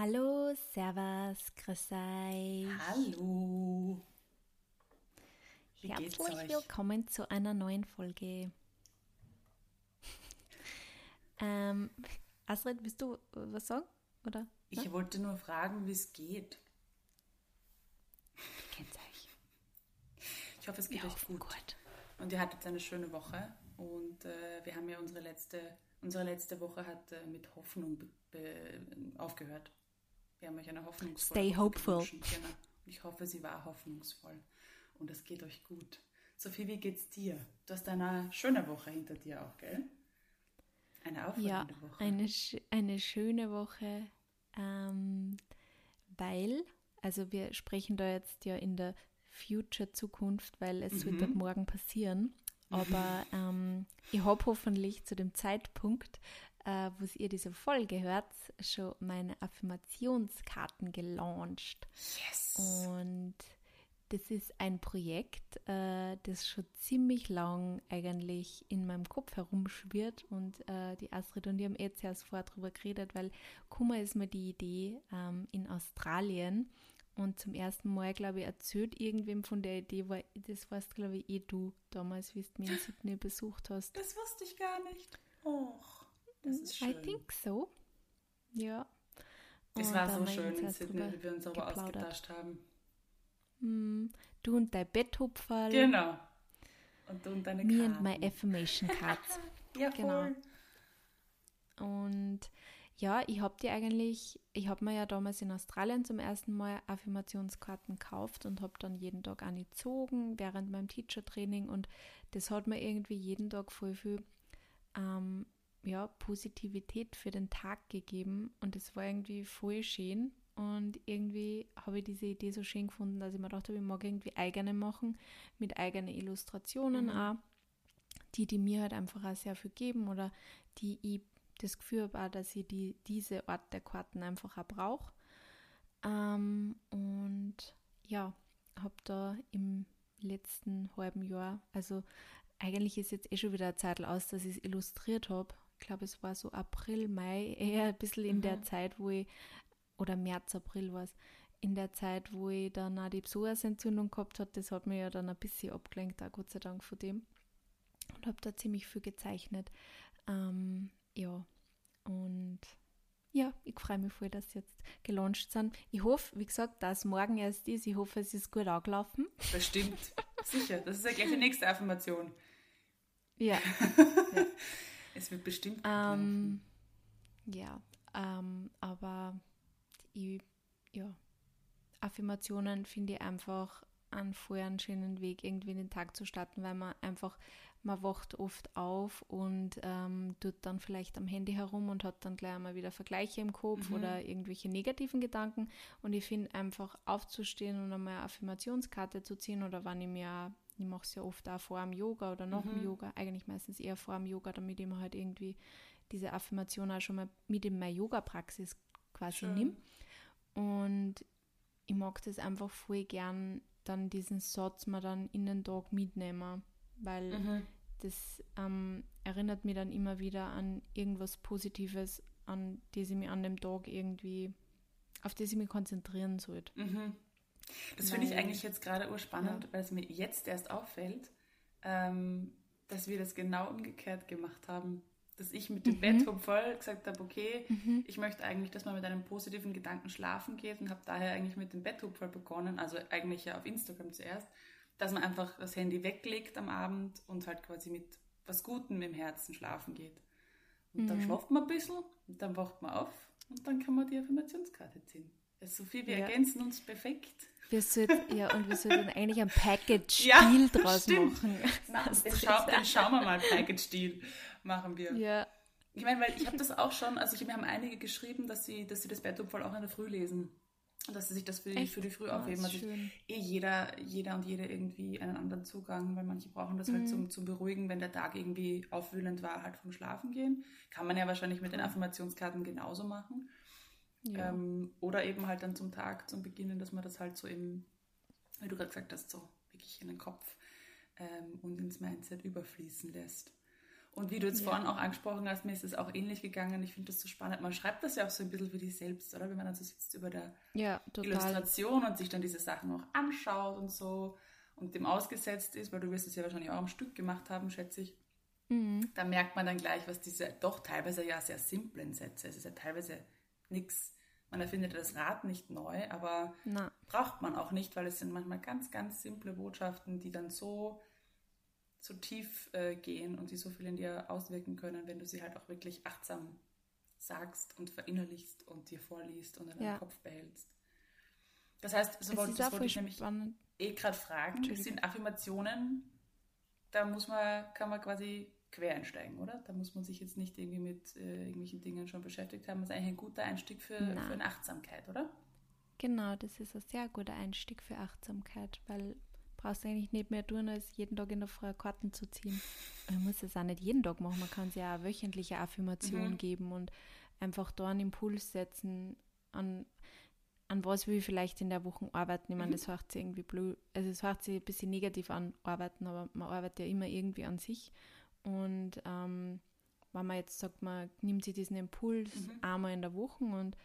Hallo, Servus, grüß euch. Hallo. Wie Herzlich willkommen zu einer neuen Folge. ähm, Astrid, willst du was sagen? Oder? Ich ja? wollte nur fragen, wie es geht. Wie geht's euch? Ich hoffe, es geht wir euch gut. gut. Und ihr hattet eine schöne Woche. Und äh, wir haben ja unsere letzte, unsere letzte Woche hat äh, mit Hoffnung aufgehört. Wir haben euch eine hoffnungsvolle Stay hopeful. Genau. Ich hoffe, sie war hoffnungsvoll und es geht euch gut. Sophie, wie geht's dir? Du hast eine schöne Woche hinter dir auch, gell? Eine aufregende ja, Woche. Eine, eine schöne Woche, ähm, weil, also wir sprechen da jetzt ja in der Future-Zukunft, weil es mhm. wird morgen passieren. Aber ähm, ich habe hoffentlich zu dem Zeitpunkt, äh, wo ihr diese Folge hört, schon meine Affirmationskarten gelauncht. Yes! Und das ist ein Projekt, äh, das schon ziemlich lang eigentlich in meinem Kopf herumschwirrt und äh, die Astrid und ich haben eh zuerst vorher darüber geredet, weil Kummer ist mir die Idee ähm, in Australien und zum ersten Mal, glaube ich, erzählt irgendwem von der Idee, weil das warst, glaube ich, eh du damals, wie du mich in Sydney besucht hast. Das wusste ich gar nicht. Och, das ist schön. I think so. Ja. Es war so schön in Sydney, wie wir uns aber ausgetauscht haben. Mm, du und dein Betthupferl. Genau. Und du und deine Me Karten. and my affirmation cards. ja, genau. Und ja, ich habe die eigentlich, ich habe mir ja damals in Australien zum ersten Mal Affirmationskarten gekauft und habe dann jeden Tag eine gezogen während meinem Teacher-Training und das hat mir irgendwie jeden Tag voll viel ähm, ja, Positivität für den Tag gegeben und es war irgendwie voll schön und irgendwie habe ich diese Idee so schön gefunden, dass ich mir dachte, ich mag irgendwie eigene machen, mit eigenen Illustrationen mhm. auch, die, die mir halt einfach auch sehr viel geben oder die ich das Gefühl habe auch, dass ich die, diese Art der Karten einfach auch brauche. Ähm, und ja, habe da im letzten halben Jahr, also eigentlich ist jetzt eh schon wieder eine Zeit aus, dass ich es illustriert habe. Ich glaube, es war so April, Mai, eher ein bisschen in mhm. der Zeit, wo ich, oder März, April war es, in der Zeit, wo ich dann auch die Psoasentzündung gehabt habe. Das hat mir ja dann ein bisschen abgelenkt, auch Gott sei Dank von dem. Und habe da ziemlich viel gezeichnet. Ähm, ja, und ja, ich freue mich voll, dass sie jetzt gelauncht sind. Ich hoffe, wie gesagt, dass morgen erst ist. Ich hoffe, es ist gut angelaufen. Bestimmt. Sicher. Das ist ja gleich die nächste Affirmation. Ja. ja. Es wird bestimmt ähm, Ja, ähm, aber ich, ja, Affirmationen finde ich einfach einen vorher schönen Weg, irgendwie in den Tag zu starten, weil man einfach man wacht oft auf und ähm, tut dann vielleicht am Handy herum und hat dann gleich einmal wieder Vergleiche im Kopf mhm. oder irgendwelche negativen Gedanken. Und ich finde einfach aufzustehen und einmal eine Affirmationskarte zu ziehen oder wann ich mir, ich mache es ja oft auch vor dem Yoga oder nach mhm. dem Yoga, eigentlich meistens eher vor dem Yoga, damit ich mir halt irgendwie diese Affirmation auch schon mal mit in meine Yoga-Praxis quasi nehme. Und ich mag das einfach voll gern, dann diesen Satz mal dann in den Tag mitnehmen weil mhm. das ähm, erinnert mich dann immer wieder an irgendwas Positives, an das ich mich an dem Tag irgendwie, auf das ich mich konzentrieren sollte. Mhm. Das finde ich eigentlich jetzt gerade urspannend, ja. weil es mir jetzt erst auffällt, ähm, dass wir das genau umgekehrt gemacht haben. Dass ich mit dem mhm. Bett voll gesagt habe, okay, mhm. ich möchte eigentlich, dass man mit einem positiven Gedanken schlafen geht und habe daher eigentlich mit dem Betthupferl begonnen, also eigentlich ja auf Instagram zuerst dass man einfach das Handy weglegt am Abend und halt quasi mit was Gutem im Herzen schlafen geht. Und mhm. dann schlaft man ein bisschen und dann wacht man auf und dann kann man die Affirmationskarte ziehen. Sophie, wir ja. ergänzen uns perfekt. Wir sollten, ja, und wir sollten eigentlich ein Package-Stil ja, draus stimmt. machen. Nein, den, Schau, den schauen wir mal, Package-Stil machen wir. Ja. Ich meine, weil ich habe das auch schon, also ich, mir haben einige geschrieben, dass sie, dass sie das Betthupferl auch in der Früh lesen dass sie sich das für die, für die Früh aufheben. Also eh jeder, jeder und jede irgendwie einen anderen Zugang, weil manche brauchen das halt mhm. halt zum, zum Beruhigen, wenn der Tag irgendwie aufwühlend war, halt vom Schlafen gehen. Kann man ja wahrscheinlich mit den Affirmationskarten genauso machen. Ja. Ähm, oder eben halt dann zum Tag, zum Beginnen, dass man das halt so im, wie du gerade gesagt hast, so wirklich in den Kopf ähm, und ins Mindset überfließen lässt. Und wie du jetzt ja. vorhin auch angesprochen hast, mir ist es auch ähnlich gegangen. Ich finde das so spannend. Man schreibt das ja auch so ein bisschen für dich selbst, oder? Wenn man dann so sitzt über der ja, Illustration und sich dann diese Sachen auch anschaut und so und dem ausgesetzt ist, weil du wirst es ja wahrscheinlich auch am Stück gemacht haben, schätze ich. Mhm. Da merkt man dann gleich, was diese doch teilweise ja sehr simplen Sätze, es ist ja teilweise nichts, man erfindet das Rad nicht neu, aber Na. braucht man auch nicht, weil es sind manchmal ganz, ganz simple Botschaften, die dann so so tief äh, gehen und die so viel in dir auswirken können, wenn du sie halt auch wirklich achtsam sagst und verinnerlichst und dir vorliest und in ja. deinem Kopf behältst. Das heißt, so wollte, das wollte ich nämlich spannend. eh gerade fragen, sind Affirmationen, da muss man, kann man quasi quer einsteigen, oder? Da muss man sich jetzt nicht irgendwie mit äh, irgendwelchen Dingen schon beschäftigt haben. Das ist eigentlich ein guter Einstieg für, für eine Achtsamkeit, oder? Genau, das ist ein sehr guter Einstieg für Achtsamkeit, weil brauchst du eigentlich nicht mehr tun, als jeden Tag in der Früh Karten zu ziehen. Man muss es auch nicht jeden Tag machen, man kann es ja auch wöchentliche Affirmation mhm. geben und einfach da einen Impuls setzen, an, an was will ich vielleicht in der Woche arbeiten. Ich meine, mhm. das hört sich irgendwie blöd, also es hört sich ein bisschen negativ an, arbeiten, aber man arbeitet ja immer irgendwie an sich. Und ähm, wenn man jetzt sagt, man nimmt sich diesen Impuls mhm. einmal in der Woche und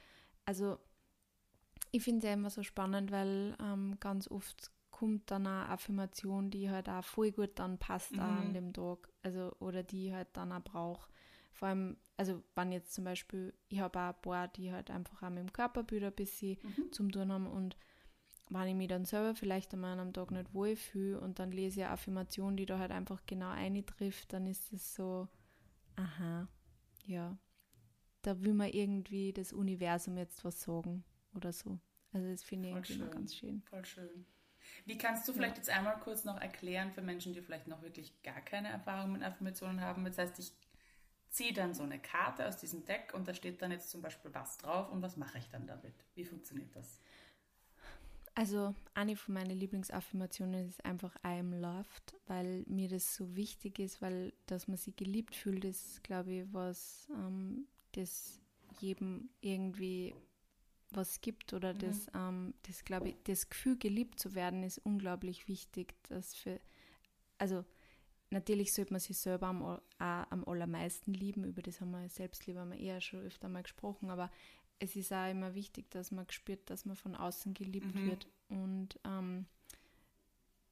also ich finde es ja immer so spannend, weil ähm, ganz oft kommt dann eine Affirmation, die halt auch voll gut dann passt mhm. an dem Tag. Also, oder die halt dann auch braucht. Vor allem, also wenn jetzt zum Beispiel, ich habe auch ein paar, die halt einfach auch mit dem Körperbild ein bisschen mhm. zum tun haben und wenn ich mich dann selber vielleicht einmal am Tag nicht wohlfühle und dann lese ich eine Affirmation, die da halt einfach genau eintrifft, dann ist es so, aha, ja, da will man irgendwie das Universum jetzt was sagen oder so. Also das finde ich irgendwie ganz schön. Voll schön. Wie kannst du vielleicht ja. jetzt einmal kurz noch erklären für Menschen, die vielleicht noch wirklich gar keine Erfahrung mit Affirmationen haben? Das heißt, ich ziehe dann so eine Karte aus diesem Deck und da steht dann jetzt zum Beispiel was drauf und was mache ich dann damit? Wie funktioniert das? Also eine von meinen Lieblingsaffirmationen ist einfach I am loved, weil mir das so wichtig ist, weil dass man sich geliebt fühlt, ist, glaube ich, was ähm, das jedem irgendwie was gibt oder mhm. das, ähm, das glaube ich, das Gefühl, geliebt zu werden, ist unglaublich wichtig. Dass für, also natürlich sollte man sich selber am, auch am allermeisten lieben, über das haben wir Selbstliebe haben wir eher schon öfter mal gesprochen, aber es ist auch immer wichtig, dass man spürt, dass man von außen geliebt mhm. wird und ähm,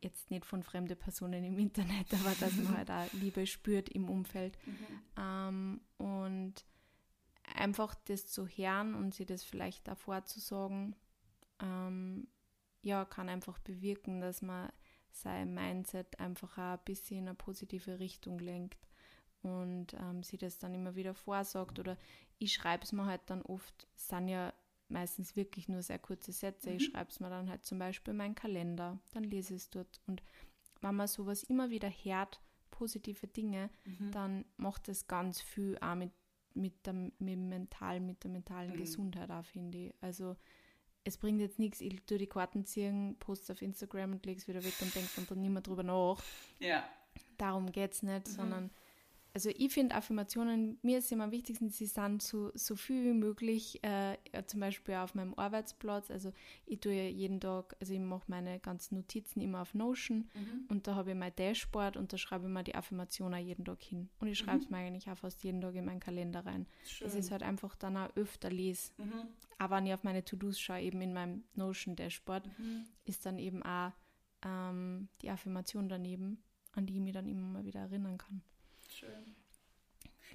jetzt nicht von fremden Personen im Internet, aber dass man halt auch Liebe spürt im Umfeld. Mhm. Ähm, und einfach das zu hören und sie das vielleicht davor zu sagen, ähm, ja, kann einfach bewirken, dass man sein Mindset einfach auch ein bisschen in eine positive Richtung lenkt und ähm, sie das dann immer wieder vorsagt oder ich schreibe es mir halt dann oft, es sind ja meistens wirklich nur sehr kurze Sätze, mhm. ich schreibe es mir dann halt zum Beispiel in meinen Kalender, dann lese ich es dort und wenn man sowas immer wieder hört, positive Dinge, mhm. dann macht das ganz viel auch mit mit der, mit mental, mit der mentalen mhm. Gesundheit auch, finde ich. Also es bringt jetzt nichts, ich tue die Karten ziehen, poste auf Instagram und lege es wieder weg und denke dann nicht mehr drüber nach. Ja. Darum geht es nicht, mhm. sondern also ich finde Affirmationen, mir ist immer am wichtigsten, sie sind so, so viel wie möglich, äh, zum Beispiel auf meinem Arbeitsplatz. Also ich tue ja jeden Tag, also ich mache meine ganzen Notizen immer auf Notion mhm. und da habe ich mein Dashboard und da schreibe ich mir die Affirmation auch jeden Tag hin. Und ich schreibe es mhm. mir eigentlich auch fast jeden Tag in meinen Kalender rein. Schön. Das ist halt einfach dann auch öfter lese. Mhm. Aber wenn ich auf meine To-Dos schaue, eben in meinem Notion-Dashboard, mhm. ist dann eben auch ähm, die Affirmation daneben, an die ich mich dann immer mal wieder erinnern kann. Schön.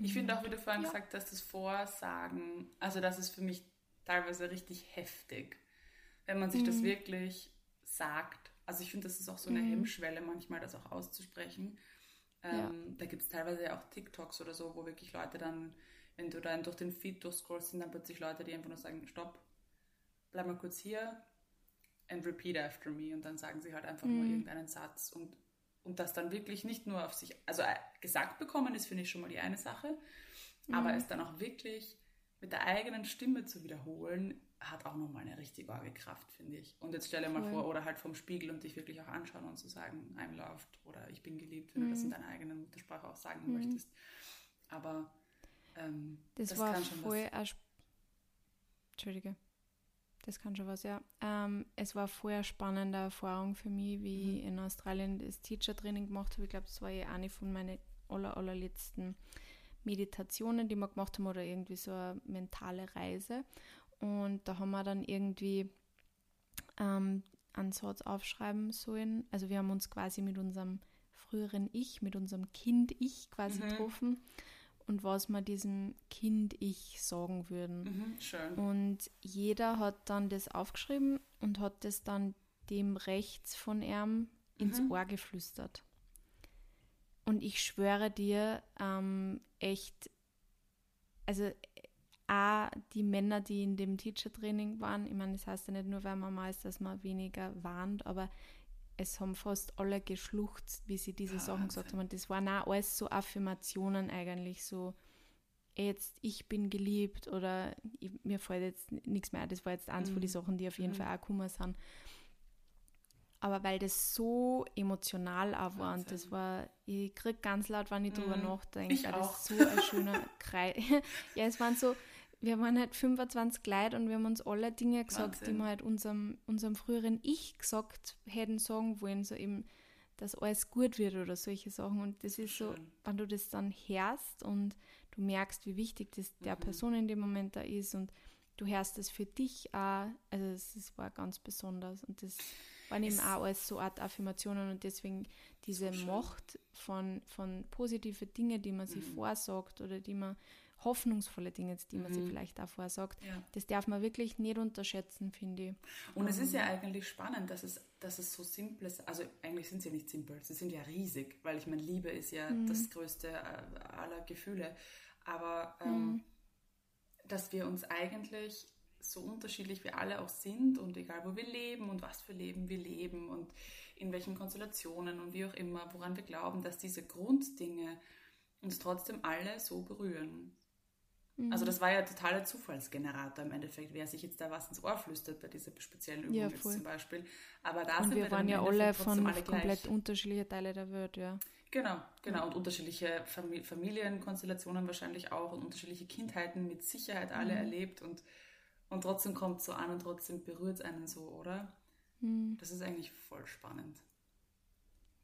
Ich finde auch, wie du vorhin ja. gesagt hast, das Vorsagen, also das ist für mich teilweise richtig heftig, wenn man sich mhm. das wirklich sagt. Also ich finde, das ist auch so eine mhm. Hemmschwelle manchmal, das auch auszusprechen. Ähm, ja. Da gibt es teilweise auch TikToks oder so, wo wirklich Leute dann, wenn du dann durch den Feed durchscrollst, sind dann plötzlich Leute, die einfach nur sagen, stopp, bleib mal kurz hier and repeat after me und dann sagen sie halt einfach mhm. nur irgendeinen Satz und und das dann wirklich nicht nur auf sich, also äh, gesagt bekommen ist, finde ich schon mal die eine Sache, mhm. aber es dann auch wirklich mit der eigenen Stimme zu wiederholen, hat auch nochmal eine richtig arge Kraft, finde ich. Und jetzt stelle dir mal vor, oder halt vom Spiegel und dich wirklich auch anschauen und zu sagen, I'm loved oder ich bin geliebt, wenn mhm. du das in mhm. deiner eigenen Muttersprache auch sagen mhm. möchtest. Aber ähm, das, das, war kann schon voll was. Entschuldige. Das kann schon was, ja. Ähm, es war vorher spannende Erfahrung für mich, wie mhm. ich in Australien das Teacher-Training gemacht habe. Ich glaube, das war ja eine von meinen aller, allerletzten Meditationen, die wir gemacht haben oder irgendwie so eine mentale Reise. Und da haben wir dann irgendwie ähm, einen Satz aufschreiben sollen. Also wir haben uns quasi mit unserem früheren Ich, mit unserem Kind-Ich quasi mhm. getroffen und was wir diesem Kind-Ich sagen würden. Mhm, schön. Und jeder hat dann das aufgeschrieben und hat das dann dem rechts von ihm ins mhm. Ohr geflüstert. Und ich schwöre dir, ähm, echt, also auch die Männer, die in dem Teacher-Training waren, ich meine, das heißt ja nicht nur, weil man mal ist, dass man weniger warnt, aber es haben fast alle geschluchzt, wie sie diese Wahnsinn. Sachen gesagt haben. Und das waren auch alles so Affirmationen eigentlich, so jetzt ich bin geliebt oder ich, mir fällt jetzt nichts mehr. Das war jetzt eins mhm. von den Sachen, die auf jeden mhm. Fall auch gekommen sind. Aber weil das so emotional auch war und das war, ich krieg ganz laut, wenn ich mhm. drüber nachdenke, ich auch. das so ein schöner Kreis. ja, es waren so, wir waren halt 25 Leute und wir haben uns alle Dinge gesagt, Wahnsinn. die wir halt unserem, unserem früheren Ich gesagt hätten sagen wollen, so eben, dass alles gut wird oder solche Sachen. Und das ist Schön. so, wenn du das dann hörst und du merkst, wie wichtig das der mhm. Person in dem Moment da ist und du hörst es für dich auch, also es war ganz besonders und das waren eben auch alles so Art Affirmationen und deswegen diese so Macht von, von positive Dinge, die man mhm. sich vorsagt oder die man hoffnungsvolle Dinge, die man mhm. sich vielleicht davor sagt. Ja. Das darf man wirklich nicht unterschätzen, finde ich. Und es ist ja ähm. eigentlich spannend, dass es, dass es so simpel ist. Also eigentlich sind sie ja nicht simpel, sie sind ja riesig, weil ich meine, Liebe ist ja mhm. das größte äh, aller Gefühle. Aber ähm, mhm. dass wir uns eigentlich so unterschiedlich wir alle auch sind und egal wo wir leben und was für Leben wir leben und in welchen Konstellationen und wie auch immer, woran wir glauben, dass diese Grunddinge uns trotzdem alle so berühren. Mhm. Also das war ja totaler Zufallsgenerator im Endeffekt, wer sich jetzt da was ins Ohr flüstert bei dieser speziellen Übung ja, jetzt zum Beispiel. Aber da und sind wir, wir waren ja alle von alle komplett unterschiedlichen Teilen der Welt, ja. Genau, genau. Und unterschiedliche Familienkonstellationen wahrscheinlich auch und unterschiedliche Kindheiten mit Sicherheit alle mhm. erlebt und, und trotzdem kommt es so an und trotzdem berührt es einen so, oder? Mhm. Das ist eigentlich voll spannend.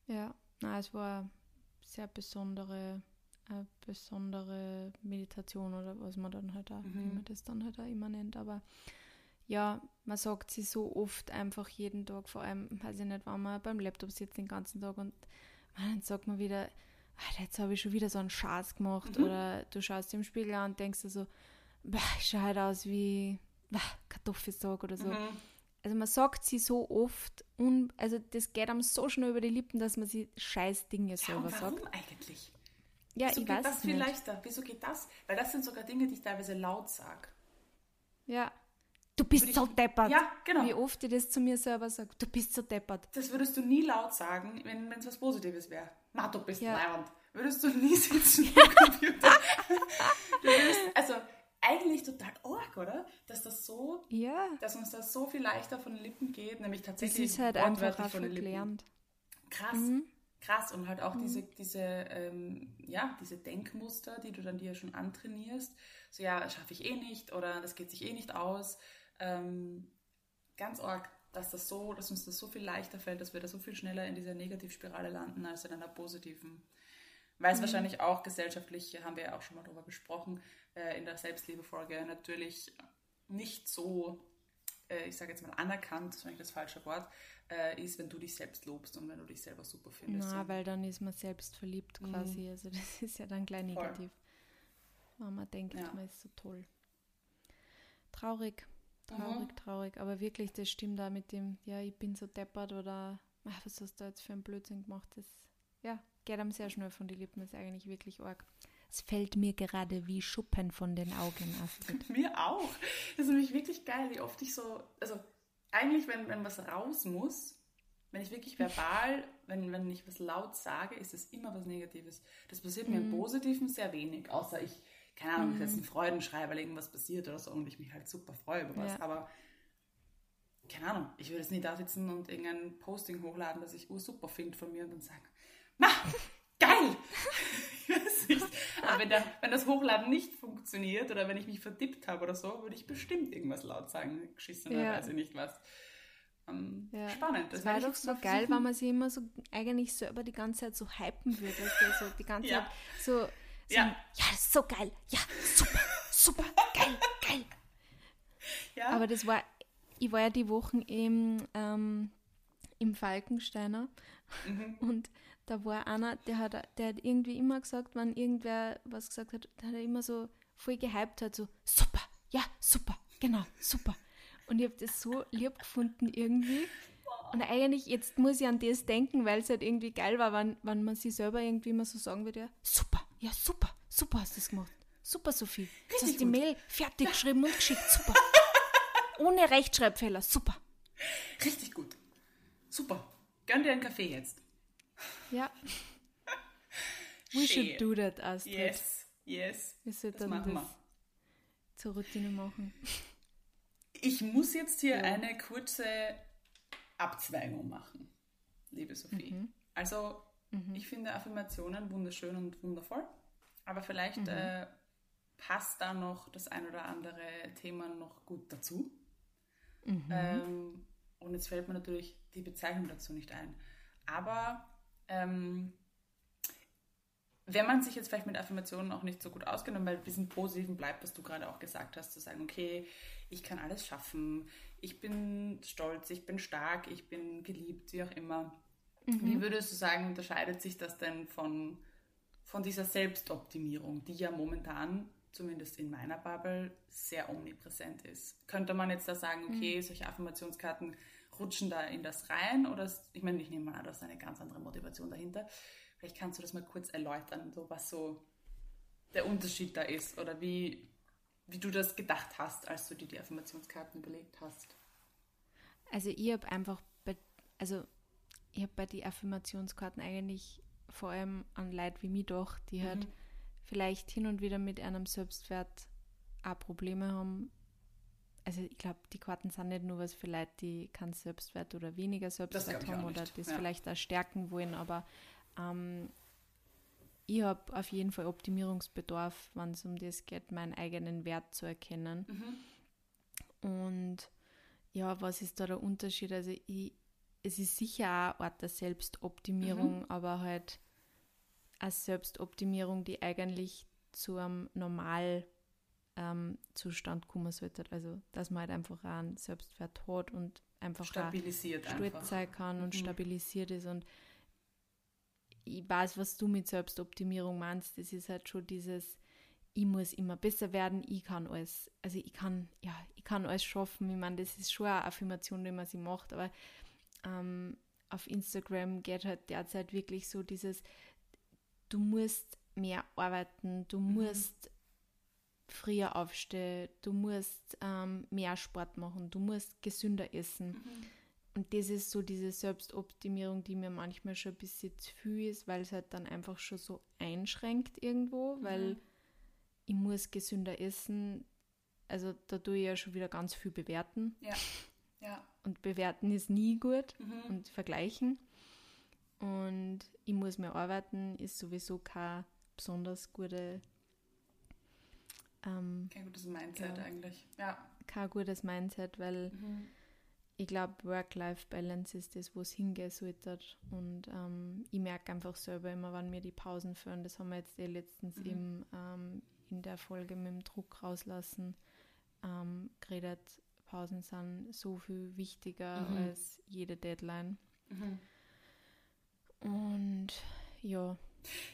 Ja, na, es war sehr besondere eine besondere Meditation oder was man dann halt auch, mhm. wie man das dann halt auch immer nennt. Aber ja, man sagt sie so oft einfach jeden Tag, vor allem, weiß ich nicht, wenn man beim Laptop sitzt den ganzen Tag und dann sagt man wieder, jetzt habe ich schon wieder so einen Schatz gemacht mhm. oder du schaust im Spiegel an und denkst dir so, ich schaue halt aus wie Kartoffelsack oder so. Mhm. Also man sagt sie so oft und also das geht einem so schnell über die Lippen, dass man sie scheiß Dinge selber ja, warum sagt. eigentlich? Ja, Wieso ich geht weiß das viel nicht. leichter? Wieso geht das? Weil das sind sogar Dinge, die ich teilweise laut sage. Ja. Du bist ich, so deppert. Ja, genau. Wie oft ich das zu mir selber sage. Du bist so deppert. Das würdest du nie laut sagen, wenn es was Positives wäre. Na, du bist ja. leibend. Würdest du nie sitzen am Computer. würdest, also, eigentlich total arg, oder? Dass das so, ja. dass uns das so viel leichter von den Lippen geht, nämlich tatsächlich das ist halt einfach von den Lippen. Gelernt. Krass. Mhm krass und halt auch mhm. diese, diese, ähm, ja, diese Denkmuster, die du dann dir schon antrainierst. So, ja, schaffe ich eh nicht oder das geht sich eh nicht aus. Ähm, ganz arg, dass das so, dass uns das so viel leichter fällt, dass wir da so viel schneller in dieser Negativspirale landen als in einer positiven. Weil es mhm. wahrscheinlich auch gesellschaftlich, haben wir ja auch schon mal darüber besprochen, äh, in der Selbstliebefolge natürlich nicht so, äh, ich sage jetzt mal anerkannt, das ist eigentlich das falsche Wort, äh, ist, wenn du dich selbst lobst und wenn du dich selber super findest. Na, weil dann ist man selbst verliebt mhm. quasi. Mhm. Also das ist ja dann gleich negativ. Wenn man denkt, ja. man ist so toll. Traurig, traurig, mhm. traurig. Aber wirklich, das stimmt da mit dem, ja, ich bin so deppert oder ach, was hast du jetzt für einen Blödsinn gemacht? Das ja, geht einem sehr schnell von den Lippen, das ist eigentlich wirklich arg. Es fällt mir gerade wie Schuppen von den Augen, Astrid. mir auch. Das ist nämlich wirklich geil, wie oft ich so, also eigentlich, wenn, wenn was raus muss, wenn ich wirklich verbal, wenn, wenn ich was laut sage, ist es immer was Negatives. Das passiert mir im mhm. Positiven sehr wenig, außer ich, keine Ahnung, ich jetzt einen Freudenschrei, weil irgendwas passiert oder so und ich mich halt super freue über was. Ja. Aber keine Ahnung, ich würde jetzt nicht da sitzen und irgendein Posting hochladen, das ich super finde von mir und dann sagen, na, geil! Aber wenn, der, wenn, das Hochladen nicht funktioniert oder wenn ich mich vertippt habe oder so, würde ich bestimmt irgendwas laut sagen. Geschissen ja. weiß ich nicht was. ähm, ja. spannend. Das, das war doch so geil, weil man sich immer so eigentlich selber die ganze Zeit so hypen würde. Also so die ganze ja. Zeit so, so ja. ja, so geil, ja, super, super, geil, geil. Ja. Aber das war, ich war ja die Wochen im, ähm, im Falkensteiner mhm. und da war einer, der hat, der hat irgendwie immer gesagt, wenn irgendwer was gesagt hat, hat er immer so voll gehypt hat, so super, ja, super, genau, super. Und ich habe das so lieb gefunden irgendwie. Und eigentlich, jetzt muss ich an das denken, weil es halt irgendwie geil war, wenn, wenn man sich selber irgendwie immer so sagen würde, ja, super, ja, super, super hast du das gemacht. Super, Sophie. Du hast die Mail fertig geschrieben und geschickt, super. Ohne Rechtschreibfehler, super. Richtig gut. Super. Gönn dir einen Kaffee jetzt. Ja. We should do that, Astrid. Yes, yes. Wir sollten das machen das wir. zur Routine machen. Ich muss jetzt hier ja. eine kurze Abzweigung machen, liebe Sophie. Mhm. Also, mhm. ich finde Affirmationen wunderschön und wundervoll, aber vielleicht mhm. äh, passt da noch das ein oder andere Thema noch gut dazu. Mhm. Ähm, und jetzt fällt mir natürlich die Bezeichnung dazu nicht ein. Aber ähm, wenn man sich jetzt vielleicht mit Affirmationen auch nicht so gut auskennt und bei diesem Positiven bleibt, was du gerade auch gesagt hast, zu sagen, okay, ich kann alles schaffen, ich bin stolz, ich bin stark, ich bin geliebt, wie auch immer. Mhm. Wie würdest du sagen, unterscheidet sich das denn von, von dieser Selbstoptimierung, die ja momentan, zumindest in meiner Bubble, sehr omnipräsent ist? Könnte man jetzt da sagen, okay, mhm. solche Affirmationskarten rutschen da in das rein? Oder, ich meine, ich nehme mal an, da ist eine ganz andere Motivation dahinter. Vielleicht kannst du das mal kurz erläutern, so was so der Unterschied da ist oder wie, wie du das gedacht hast, als du dir die Affirmationskarten überlegt hast. Also ich habe einfach, bei, also ich habe bei den Affirmationskarten eigentlich vor allem an Leute wie mich doch, die mhm. halt vielleicht hin und wieder mit einem Selbstwert auch Probleme haben. Also ich glaube, die Karten sind nicht nur was für Leute, die keinen Selbstwert oder weniger Selbstwert haben oder das ja. vielleicht auch stärken wollen, aber ähm, ich habe auf jeden Fall Optimierungsbedarf, wenn es um das geht, meinen eigenen Wert zu erkennen. Mhm. Und ja, was ist da der Unterschied? Also ich, es ist sicher auch eine Art der Selbstoptimierung, mhm. aber halt eine Selbstoptimierung, die eigentlich zu einem Normalzustand ähm, kommen sollte. Also, dass man halt einfach auch einen Selbstwert hat und einfach stabilisiert stolz sein kann mhm. und stabilisiert ist. Und ich weiß, was du mit Selbstoptimierung meinst. Das ist halt schon dieses, ich muss immer besser werden, ich kann alles, also ich kann, ja, ich kann alles schaffen. Ich meine, das ist schon eine Affirmation, die man sie macht, aber ähm, auf Instagram geht halt derzeit wirklich so dieses, du musst mehr arbeiten, du mhm. musst früher aufstehen, du musst ähm, mehr Sport machen, du musst gesünder essen. Mhm. Und das ist so diese Selbstoptimierung, die mir manchmal schon ein bisschen zu viel ist, weil es halt dann einfach schon so einschränkt irgendwo, mhm. weil ich muss gesünder essen. Also da tue ich ja schon wieder ganz viel bewerten. Ja. ja. Und bewerten ist nie gut mhm. und vergleichen. Und ich muss mehr arbeiten, ist sowieso keine besonders gute. Ähm, kein gutes Mindset ja, eigentlich. Ja. Kein gutes Mindset, weil. Mhm ich glaube, Work-Life-Balance ist das, wo es hingehen sollte. Und ähm, ich merke einfach selber immer, wann mir die Pausen führen. Das haben wir jetzt eh letztens mhm. im, ähm, in der Folge mit dem Druck rauslassen ähm, geredet. Pausen sind so viel wichtiger mhm. als jede Deadline. Mhm. Und ja.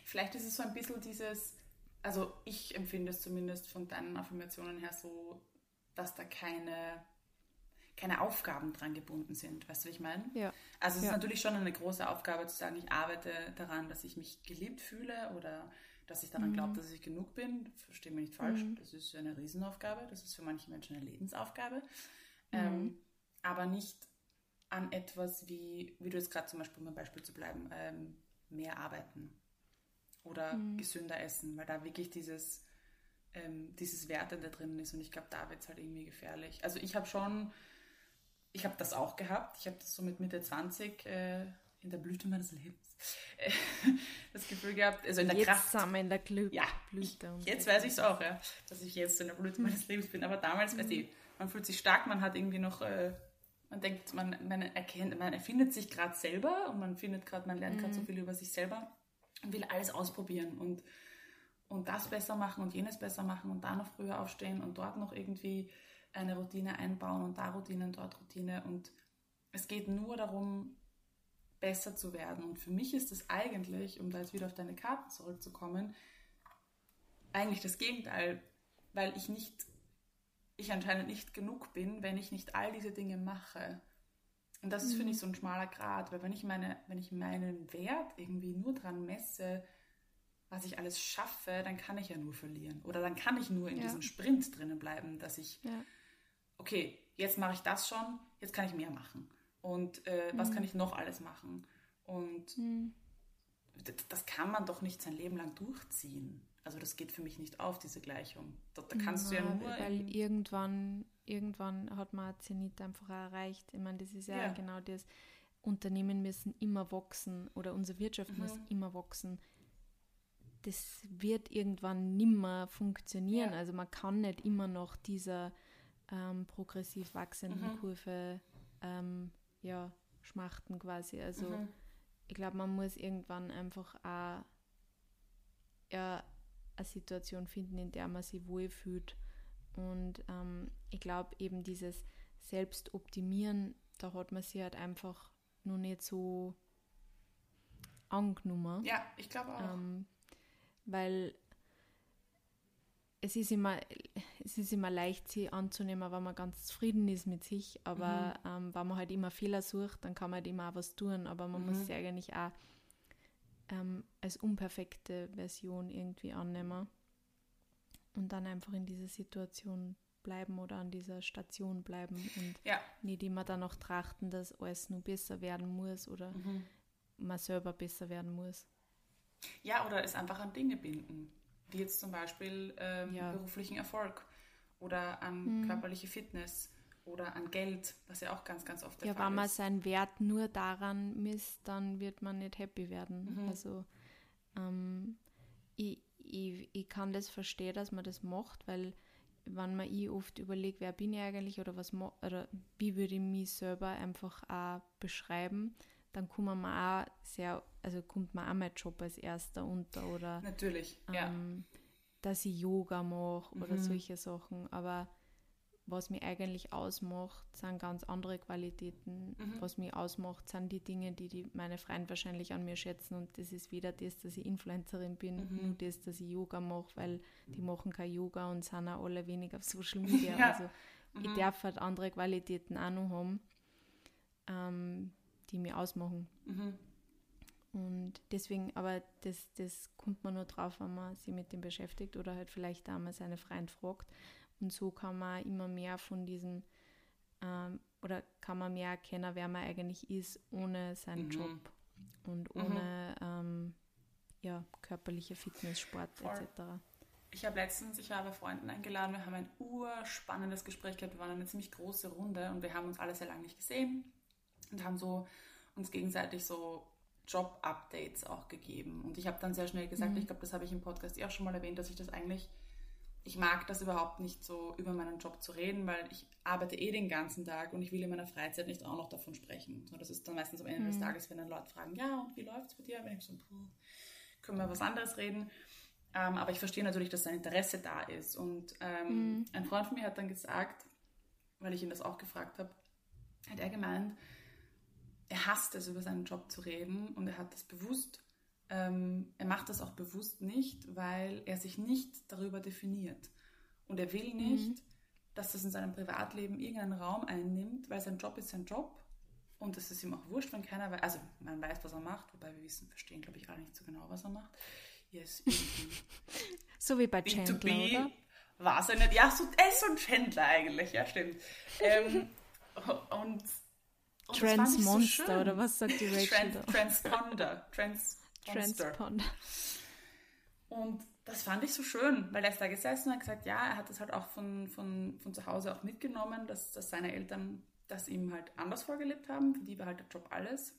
Vielleicht ist es so ein bisschen dieses, also ich empfinde es zumindest von deinen Affirmationen her so, dass da keine keine Aufgaben dran gebunden sind. Weißt du, wie ich meine? Ja. Also es ja. ist natürlich schon eine große Aufgabe zu sagen, ich arbeite daran, dass ich mich geliebt fühle oder dass ich daran mhm. glaube, dass ich genug bin. Verstehe mich nicht falsch. Mhm. Das ist eine Riesenaufgabe. Das ist für manche Menschen eine Lebensaufgabe. Mhm. Ähm, aber nicht an etwas wie, wie du jetzt gerade zum Beispiel, um ein Beispiel zu bleiben, ähm, mehr arbeiten oder mhm. gesünder essen, weil da wirklich dieses, ähm, dieses Wertende drin ist und ich glaube, da wird es halt irgendwie gefährlich. Also ich habe schon ich habe das auch gehabt. Ich habe das so mit Mitte 20 äh, in der Blüte meines Lebens äh, das Gefühl gehabt, also in der jetzt Kraft. Wir in der Glü ja, Blüte. Ich, jetzt weiß ich es auch, ja, dass ich jetzt in der Blüte meines Lebens bin. Aber damals, mhm. weiß ich, man fühlt sich stark, man hat irgendwie noch äh, Man denkt, man, man erkennt, man erfindet sich gerade selber und man findet gerade, man lernt gerade mhm. so viel über sich selber und will alles ausprobieren und, und das besser machen und jenes besser machen und da noch früher aufstehen und dort noch irgendwie eine Routine einbauen und da Routine und dort Routine. Und es geht nur darum, besser zu werden. Und für mich ist es eigentlich, um da jetzt wieder auf deine Karten zurückzukommen, eigentlich das Gegenteil, weil ich nicht, ich anscheinend nicht genug bin, wenn ich nicht all diese Dinge mache. Und das ist, finde ich, mhm. so ein schmaler Grad, weil wenn ich, meine, wenn ich meinen Wert irgendwie nur dran messe, was ich alles schaffe, dann kann ich ja nur verlieren. Oder dann kann ich nur in ja. diesem Sprint drinnen bleiben, dass ich, ja. okay, jetzt mache ich das schon, jetzt kann ich mehr machen. Und äh, mhm. was kann ich noch alles machen? Und mhm. das kann man doch nicht sein Leben lang durchziehen. Also das geht für mich nicht auf, diese Gleichung. Da, da kannst ja, du ja nur... Weil irgendwann, irgendwann hat man Zenit einfach erreicht. Ich meine, das ist ja, ja. genau das. Unternehmen müssen immer wachsen oder unsere Wirtschaft mhm. muss immer wachsen. Das wird irgendwann nimmer funktionieren. Ja. Also man kann nicht immer noch dieser ähm, progressiv wachsenden mhm. Kurve ähm, ja, schmachten quasi. Also mhm. ich glaube, man muss irgendwann einfach auch ja, eine Situation finden, in der man sich wohlfühlt. Und ähm, ich glaube eben dieses Selbstoptimieren, da hat man sich halt einfach noch nicht so angenommen. Ja, ich glaube auch. Ähm, weil es ist immer, es ist immer leicht, sie anzunehmen, wenn man ganz zufrieden ist mit sich, aber mhm. ähm, wenn man halt immer Fehler sucht, dann kann man halt immer auch was tun, aber man mhm. muss sie eigentlich auch ähm, als unperfekte Version irgendwie annehmen und dann einfach in dieser Situation bleiben oder an dieser Station bleiben und ja. nicht immer danach trachten, dass alles nur besser werden muss oder mhm. man selber besser werden muss. Ja, oder es einfach an Dinge binden, wie jetzt zum Beispiel ähm, ja. beruflichen Erfolg oder an mhm. körperliche Fitness oder an Geld, was ja auch ganz, ganz oft der ja, Fall ist. Ja, wenn man seinen Wert nur daran misst, dann wird man nicht happy werden. Mhm. Also ähm, ich, ich, ich kann das verstehen, dass man das macht, weil wenn man ich oft überlegt, wer bin ich eigentlich oder was oder wie würde ich mich selber einfach auch beschreiben, dann kommt man auch sehr, also kommt man auch mein Job als erster unter oder natürlich, ähm, ja. dass ich Yoga mache oder mhm. solche Sachen. Aber was mich eigentlich ausmacht, sind ganz andere Qualitäten. Mhm. Was mich ausmacht, sind die Dinge, die, die meine Freunde wahrscheinlich an mir schätzen. Und das ist weder das, dass ich Influencerin bin, mhm. nur das, dass ich Yoga mache, weil die machen kein Yoga und sind auch alle wenig auf Social Media. ja. Also mhm. ich darf halt andere Qualitäten auch noch haben, ähm, die mich ausmachen. Mhm. Und deswegen, aber das, das kommt man nur drauf, wenn man sich mit dem beschäftigt oder halt vielleicht auch mal seine Freunde fragt. Und so kann man immer mehr von diesen, ähm, oder kann man mehr erkennen, wer man eigentlich ist, ohne seinen mhm. Job und mhm. ohne mhm. ähm, ja, körperliche Fitness, Sport etc. Ich habe letztens, ich war bei Freunden eingeladen, wir haben ein urspannendes Gespräch gehabt, wir waren eine ziemlich große Runde und wir haben uns alle sehr lange nicht gesehen und haben so uns gegenseitig so Job-Updates auch gegeben. Und ich habe dann sehr schnell gesagt, mhm. ich glaube, das habe ich im Podcast eh auch schon mal erwähnt, dass ich das eigentlich ich mag das überhaupt nicht so über meinen Job zu reden, weil ich arbeite eh den ganzen Tag und ich will in meiner Freizeit nicht auch noch davon sprechen. So, das ist dann meistens am Ende mhm. des Tages, wenn dann Leute fragen, ja, und wie läuft es bei dir? Wenn ich so, puh, können wir was anderes reden. Ähm, aber ich verstehe natürlich, dass sein Interesse da ist. Und ähm, mhm. ein Freund von mir hat dann gesagt, weil ich ihn das auch gefragt habe, hat er gemeint, er hasst es, über seinen Job zu reden und er hat das bewusst ähm, er macht das auch bewusst nicht, weil er sich nicht darüber definiert. Und er will nicht, mhm. dass das in seinem Privatleben irgendeinen Raum einnimmt, weil sein Job ist sein Job. Und es ist ihm auch wurscht, wenn keiner weiß. Also, man weiß, was er macht, wobei wir wissen, verstehen, glaube ich, alle nicht so genau, was er macht. Yes, so wie bei Chandler, B2B, oder? War es ja nicht. Ja, so, er ist so ein Chandler eigentlich, ja, stimmt. ähm, und, und Transmonster, so oder was sagt die Rachel? Trans Transponder. Trans Transponder. Und das fand ich so schön, weil er ist da gesessen und hat gesagt, ja, er hat das halt auch von, von, von zu Hause auch mitgenommen, dass, dass seine Eltern das ihm halt anders vorgelebt haben. Für die war halt der Job alles.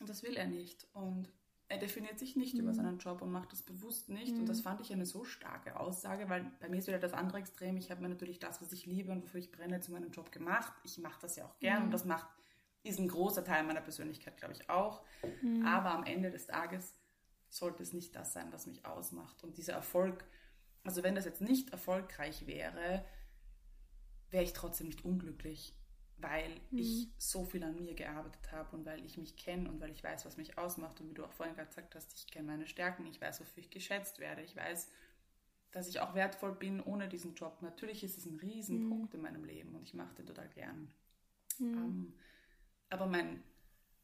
Und das will er nicht. Und er definiert sich nicht mhm. über seinen Job und macht das bewusst nicht. Mhm. Und das fand ich eine so starke Aussage, weil bei mir ist wieder das andere Extrem. Ich habe mir natürlich das, was ich liebe und wofür ich brenne, zu meinem Job gemacht. Ich mache das ja auch gern mhm. und das macht, ist ein großer Teil meiner Persönlichkeit, glaube ich, auch. Mhm. Aber am Ende des Tages sollte es nicht das sein, was mich ausmacht. Und dieser Erfolg, also wenn das jetzt nicht erfolgreich wäre, wäre ich trotzdem nicht unglücklich weil mhm. ich so viel an mir gearbeitet habe und weil ich mich kenne und weil ich weiß, was mich ausmacht. Und wie du auch vorhin gerade gesagt hast, ich kenne meine Stärken, ich weiß, wofür ich geschätzt werde, ich weiß, dass ich auch wertvoll bin ohne diesen Job. Natürlich ist es ein Riesenpunkt mhm. in meinem Leben und ich mache den total gern. Mhm. Um, aber mein,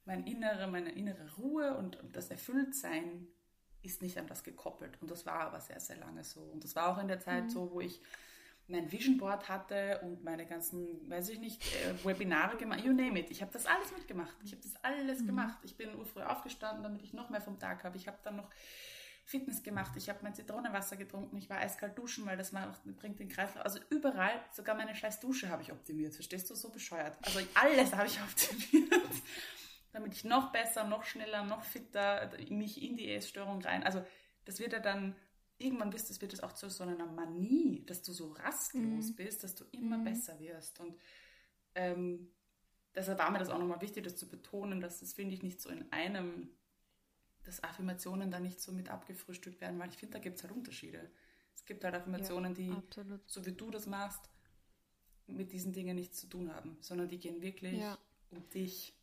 mein innere, meine innere Ruhe und, und das Erfülltsein ist nicht an das gekoppelt. Und das war aber sehr, sehr lange so. Und das war auch in der Zeit mhm. so, wo ich mein Vision Board hatte und meine ganzen, weiß ich nicht, äh, Webinare gemacht, you name it. Ich habe das alles mitgemacht. Ich habe das alles mhm. gemacht. Ich bin urfrüh aufgestanden, damit ich noch mehr vom Tag habe. Ich habe dann noch Fitness gemacht. Ich habe mein Zitronenwasser getrunken. Ich war eiskalt duschen, weil das macht, bringt den Kreislauf. Also überall, sogar meine scheiß Dusche habe ich optimiert. Verstehst du? So bescheuert. Also alles habe ich optimiert. damit ich noch besser, noch schneller, noch fitter mich in die Essstörung rein. Also das wird ja dann irgendwann bist es, wird es auch zu so einer Manie, dass du so rastlos mhm. bist, dass du immer mhm. besser wirst. Und ähm, deshalb war mir das auch nochmal wichtig, das zu betonen, dass das, finde ich, nicht so in einem, dass Affirmationen da nicht so mit abgefrühstückt werden, weil ich finde, da gibt es halt Unterschiede. Es gibt halt Affirmationen, ja, die, absolut. so wie du das machst, mit diesen Dingen nichts zu tun haben, sondern die gehen wirklich ja. um dich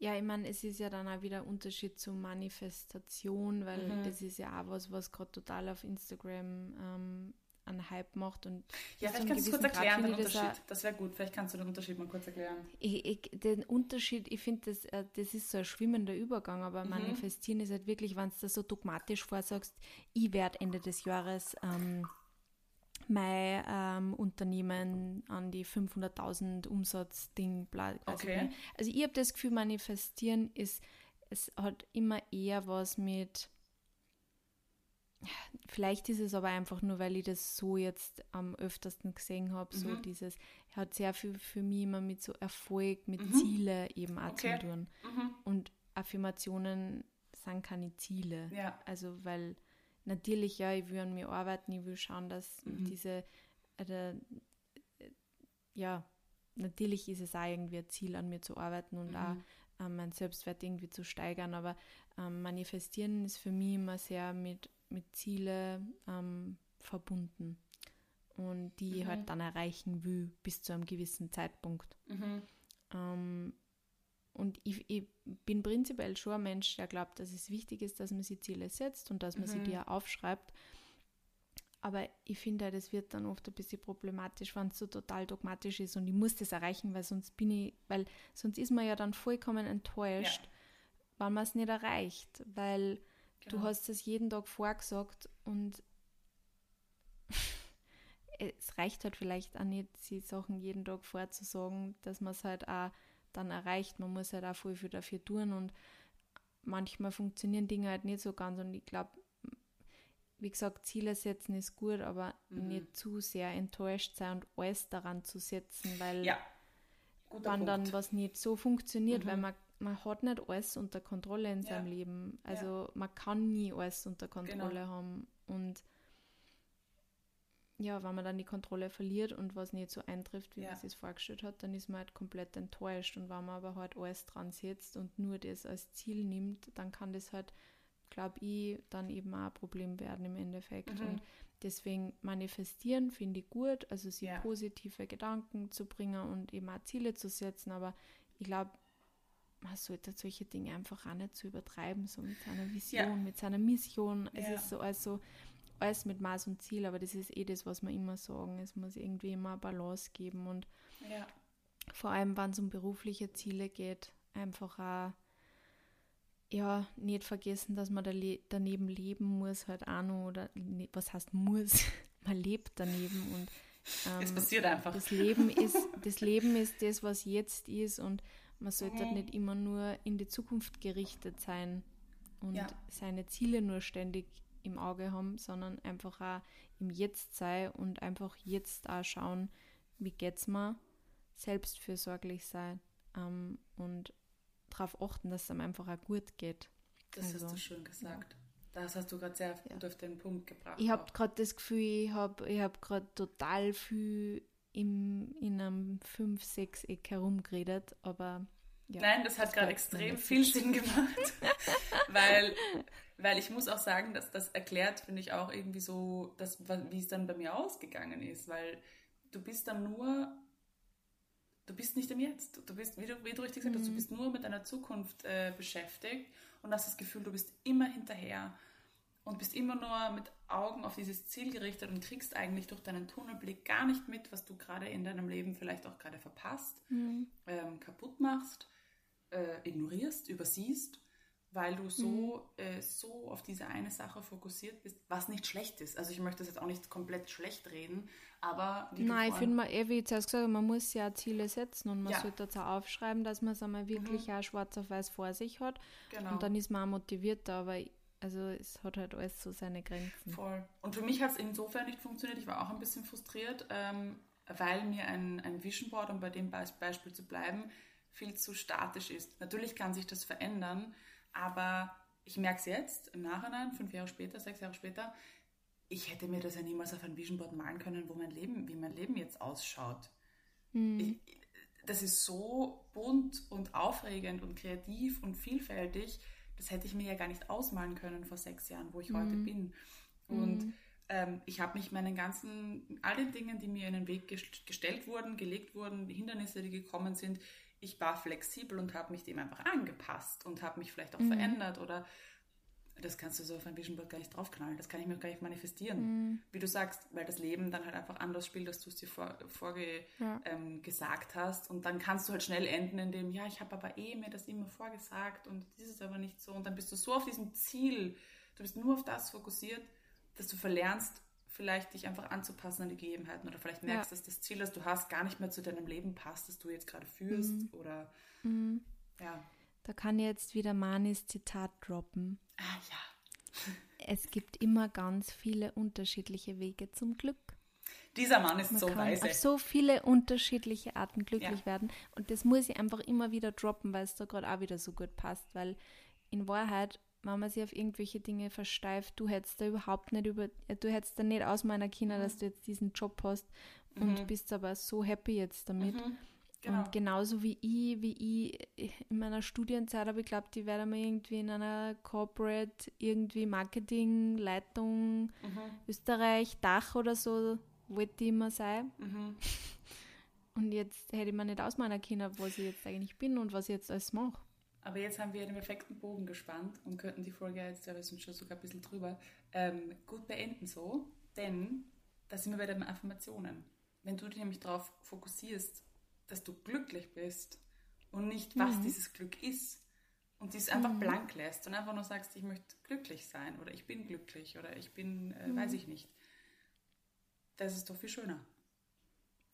ja, ich meine, es ist ja dann auch wieder Unterschied zur Manifestation, weil mhm. das ist ja auch was, was gerade total auf Instagram ähm, einen Hype macht. Und ja, vielleicht kannst du kurz erklären, den Unterschied. Das, das wäre gut, vielleicht kannst du den Unterschied mal kurz erklären. Ich, ich, den Unterschied, ich finde, das, äh, das ist so ein schwimmender Übergang, aber mhm. manifestieren ist halt wirklich, wenn du das so dogmatisch vorsagst, ich werde Ende des Jahres ähm, mein ähm, Unternehmen an die 500.000 Umsatzding. Okay. Also ich habe das Gefühl, manifestieren ist, es hat immer eher was mit, vielleicht ist es aber einfach nur, weil ich das so jetzt am öftersten gesehen habe, mhm. so dieses, hat sehr viel für mich immer mit so Erfolg, mit mhm. Ziele eben auch okay. zu tun. Mhm. Und Affirmationen sind keine Ziele. Ja. Also weil natürlich, ja, ich will an mir arbeiten, ich will schauen, dass mhm. diese, äh, ja, natürlich ist es auch irgendwie ein Ziel, an mir zu arbeiten und mhm. auch ähm, mein Selbstwert irgendwie zu steigern, aber ähm, manifestieren ist für mich immer sehr mit, mit Ziele ähm, verbunden und die mhm. ich halt dann erreichen will bis zu einem gewissen Zeitpunkt. Mhm. Ähm, und ich, ich, bin prinzipiell schon ein Mensch, der glaubt, dass es wichtig ist, dass man sich Ziele setzt und dass man mhm. sie dir aufschreibt. Aber ich finde, das wird dann oft ein bisschen problematisch, wenn es so total dogmatisch ist und ich muss das erreichen, weil sonst bin ich, weil sonst ist man ja dann vollkommen enttäuscht, ja. wenn man es nicht erreicht, weil genau. du hast es jeden Tag vorgesagt und es reicht halt vielleicht auch nicht, die Sachen jeden Tag vorzusagen, dass man es halt auch dann erreicht. Man muss halt auch viel, viel dafür tun und manchmal funktionieren Dinge halt nicht so ganz und ich glaube, wie gesagt, Ziele setzen ist gut, aber mhm. nicht zu sehr enttäuscht sein und alles daran zu setzen, weil ja. wenn Punkt. dann was nicht so funktioniert, mhm. weil man, man hat nicht alles unter Kontrolle in ja. seinem Leben. Also ja. man kann nie alles unter Kontrolle genau. haben und ja, wenn man dann die Kontrolle verliert und was nicht so eintrifft, wie ja. man es vorgestellt hat, dann ist man halt komplett enttäuscht. Und wenn man aber halt alles dran setzt und nur das als Ziel nimmt, dann kann das halt, glaube ich, dann eben auch ein Problem werden im Endeffekt. Mhm. Und deswegen manifestieren finde ich gut, also sich ja. positive Gedanken zu bringen und eben auch Ziele zu setzen. Aber ich glaube, man sollte solche Dinge einfach auch nicht zu so übertreiben, so mit seiner Vision, ja. mit seiner Mission. Es ist so, also alles mit Maß und Ziel, aber das ist eh das, was wir immer sagen. Es muss irgendwie immer eine Balance geben und ja. vor allem, wenn es um berufliche Ziele geht, einfach auch ja, nicht vergessen, dass man da le daneben leben muss, halt auch noch, oder ne, was heißt muss, man lebt daneben und ähm, es passiert einfach. Das Leben, ist, das Leben ist das, was jetzt ist und man sollte mhm. nicht immer nur in die Zukunft gerichtet sein und ja. seine Ziele nur ständig im Auge haben, sondern einfach auch im Jetzt sein und einfach jetzt auch schauen, wie geht's mir, selbstfürsorglich sein ähm, und darauf achten, dass es einem einfach auch gut geht. Das also, hast du schön gesagt. Ja. Das hast du gerade sehr ja. gut auf den Punkt gebracht. Ich habe gerade das Gefühl, ich habe ich hab gerade total viel im, in einem 5-6-Eck herumgeredet, aber ja, Nein, das, das hat gerade extrem viel Sinn gemacht, weil, weil ich muss auch sagen, dass das erklärt, finde ich, auch irgendwie so, dass, wie es dann bei mir ausgegangen ist, weil du bist dann nur, du bist nicht im Jetzt. Du bist, wie du, wie du richtig gesagt hast, mhm. du bist nur mit deiner Zukunft äh, beschäftigt und hast das Gefühl, du bist immer hinterher und bist immer nur mit Augen auf dieses Ziel gerichtet und kriegst eigentlich durch deinen Tunnelblick gar nicht mit, was du gerade in deinem Leben vielleicht auch gerade verpasst, mhm. ähm, kaputt machst, äh, ignorierst, übersiehst, weil du so, mhm. äh, so auf diese eine Sache fokussiert bist, was nicht schlecht ist. Also ich möchte das jetzt auch nicht komplett schlecht reden, aber... Nein, ich finde mal, eh, wie ich zuerst gesagt habe, man muss ja Ziele setzen und man ja. sollte dazu aufschreiben, dass man es einmal wirklich mhm. auch schwarz auf weiß vor sich hat. Genau. Und dann ist man auch motivierter, aber also es hat halt alles so seine Grenzen. Voll. Und für mich hat es insofern nicht funktioniert. Ich war auch ein bisschen frustriert, ähm, weil mir ein, ein Vision Board, um bei dem Beispiel zu bleiben, viel zu statisch ist. Natürlich kann sich das verändern, aber ich merke es jetzt im Nachhinein, fünf Jahre später, sechs Jahre später, ich hätte mir das ja niemals auf ein Vision Board malen können, wo mein Leben, wie mein Leben jetzt ausschaut. Mhm. Ich, das ist so bunt und aufregend und kreativ und vielfältig das hätte ich mir ja gar nicht ausmalen können vor sechs Jahren, wo ich mhm. heute bin. Und mhm. ähm, ich habe mich meinen ganzen, all den Dingen, die mir in den Weg gestellt wurden, gelegt wurden, Hindernisse, die gekommen sind, ich war flexibel und habe mich dem einfach angepasst und habe mich vielleicht auch mhm. verändert oder das kannst du so auf ein Vision Board gar nicht draufknallen. Das kann ich mir gar nicht manifestieren. Mhm. Wie du sagst, weil das Leben dann halt einfach anders spielt, als du es dir vorgesagt vor, ja. ähm, hast. Und dann kannst du halt schnell enden in dem, ja, ich habe aber eh mir das immer vorgesagt und das ist aber nicht so. Und dann bist du so auf diesem Ziel, du bist nur auf das fokussiert, dass du verlernst, vielleicht dich einfach anzupassen an die Gegebenheiten oder vielleicht merkst, ja. dass das Ziel, das du hast, gar nicht mehr zu deinem Leben passt, das du jetzt gerade führst mhm. oder mhm. ja. Da kann jetzt wieder Manis Zitat droppen. Ah ja. Es gibt immer ganz viele unterschiedliche Wege zum Glück. Dieser Mann ist Man so kann weise. Auf so viele unterschiedliche Arten glücklich ja. werden. Und das muss ich einfach immer wieder droppen, weil es da gerade auch wieder so gut passt. Weil in Wahrheit, wenn man sich auf irgendwelche Dinge versteift, du hättest da überhaupt nicht über, du hättest da nicht aus meiner Kinder, mhm. dass du jetzt diesen Job hast und mhm. bist aber so happy jetzt damit. Mhm. Genau. Und genauso wie ich, wie ich in meiner Studienzeit habe ich glaubt, ich werde mal irgendwie in einer Corporate irgendwie Marketing, Leitung, mhm. Österreich, Dach oder so, wollte ich immer sein. Mhm. Und jetzt hätte ich mir nicht ausmalen können, was ich jetzt eigentlich bin und was ich jetzt alles mache. Aber jetzt haben wir den perfekten Bogen gespannt und könnten die Folge jetzt, ja, wir sind schon sogar ein bisschen drüber, ähm, gut beenden so. Denn da sind wir bei den Affirmationen. Wenn du dich nämlich darauf fokussierst, dass du glücklich bist und nicht, was mhm. dieses Glück ist. Und dies einfach mhm. blank lässt und einfach nur sagst, ich möchte glücklich sein oder ich bin glücklich oder ich bin, äh, mhm. weiß ich nicht. Das ist doch viel schöner.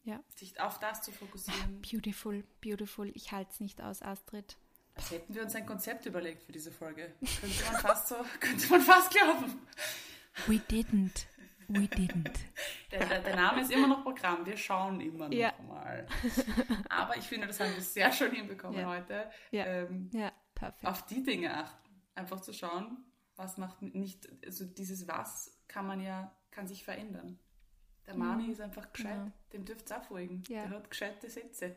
Ja. Sich auf das zu fokussieren. Beautiful, beautiful. Ich halte es nicht aus, Astrid. Als hätten wir uns ein Konzept überlegt für diese Folge. Könnte man fast so, könnte man fast glauben. We didn't. We didn't. Der, der, der, Name ist immer noch Programm. Wir schauen immer noch ja. mal. Aber ich finde, das haben wir sehr schön hinbekommen ja. heute. Ja. Ähm, ja, perfekt. Auf die Dinge achten. Einfach zu schauen, was macht nicht, also dieses Was kann man ja, kann sich verändern. Der Mani mhm. ist einfach gescheit. Genau. Dem dürft ihr auch folgen. Ja. Der hat gescheite Sätze.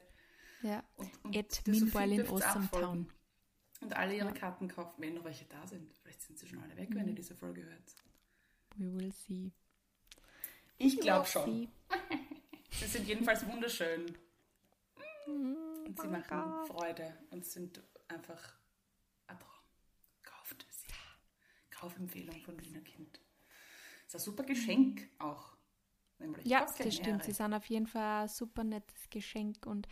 Ja. Und, und At meanwhile in Awesome Town. Und alle ihre Karten kaufen, wenn noch welche da sind. Vielleicht sind sie schon alle weg, mhm. wenn ihr diese Folge hört. We will see. Ich glaube schon. sie sind jedenfalls wunderschön. Und sie machen Freude und sind einfach ein Traum. Kauft sie. Kaufempfehlung von Wiener Kind. Ist ein super Geschenk auch. Nämlich ja, das stimmt. Sie sind auf jeden Fall ein super nettes Geschenk und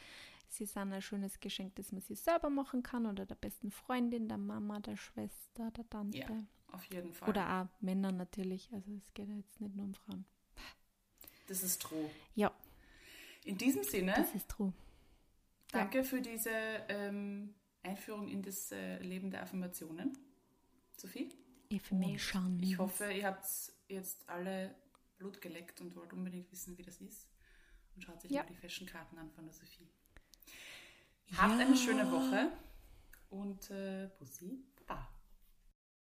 sie sind ein schönes Geschenk, das man sich selber machen kann oder der besten Freundin, der Mama, der Schwester, der Tante. Ja, auf jeden Fall. Oder auch Männer natürlich. Also es geht jetzt nicht nur um Frauen. Das ist true. Ja. In diesem Sinne. Das ist true. Danke ja. für diese ähm, Einführung in das äh, Leben der Affirmationen. Sophie? Affirmation. Ich hoffe, ihr habt jetzt alle Blut geleckt und wollt unbedingt wissen, wie das ist. Und schaut sich ja. mal die Fashion-Karten an von der Sophie. Ja. Habt eine schöne Woche und äh, Pussy, Baba.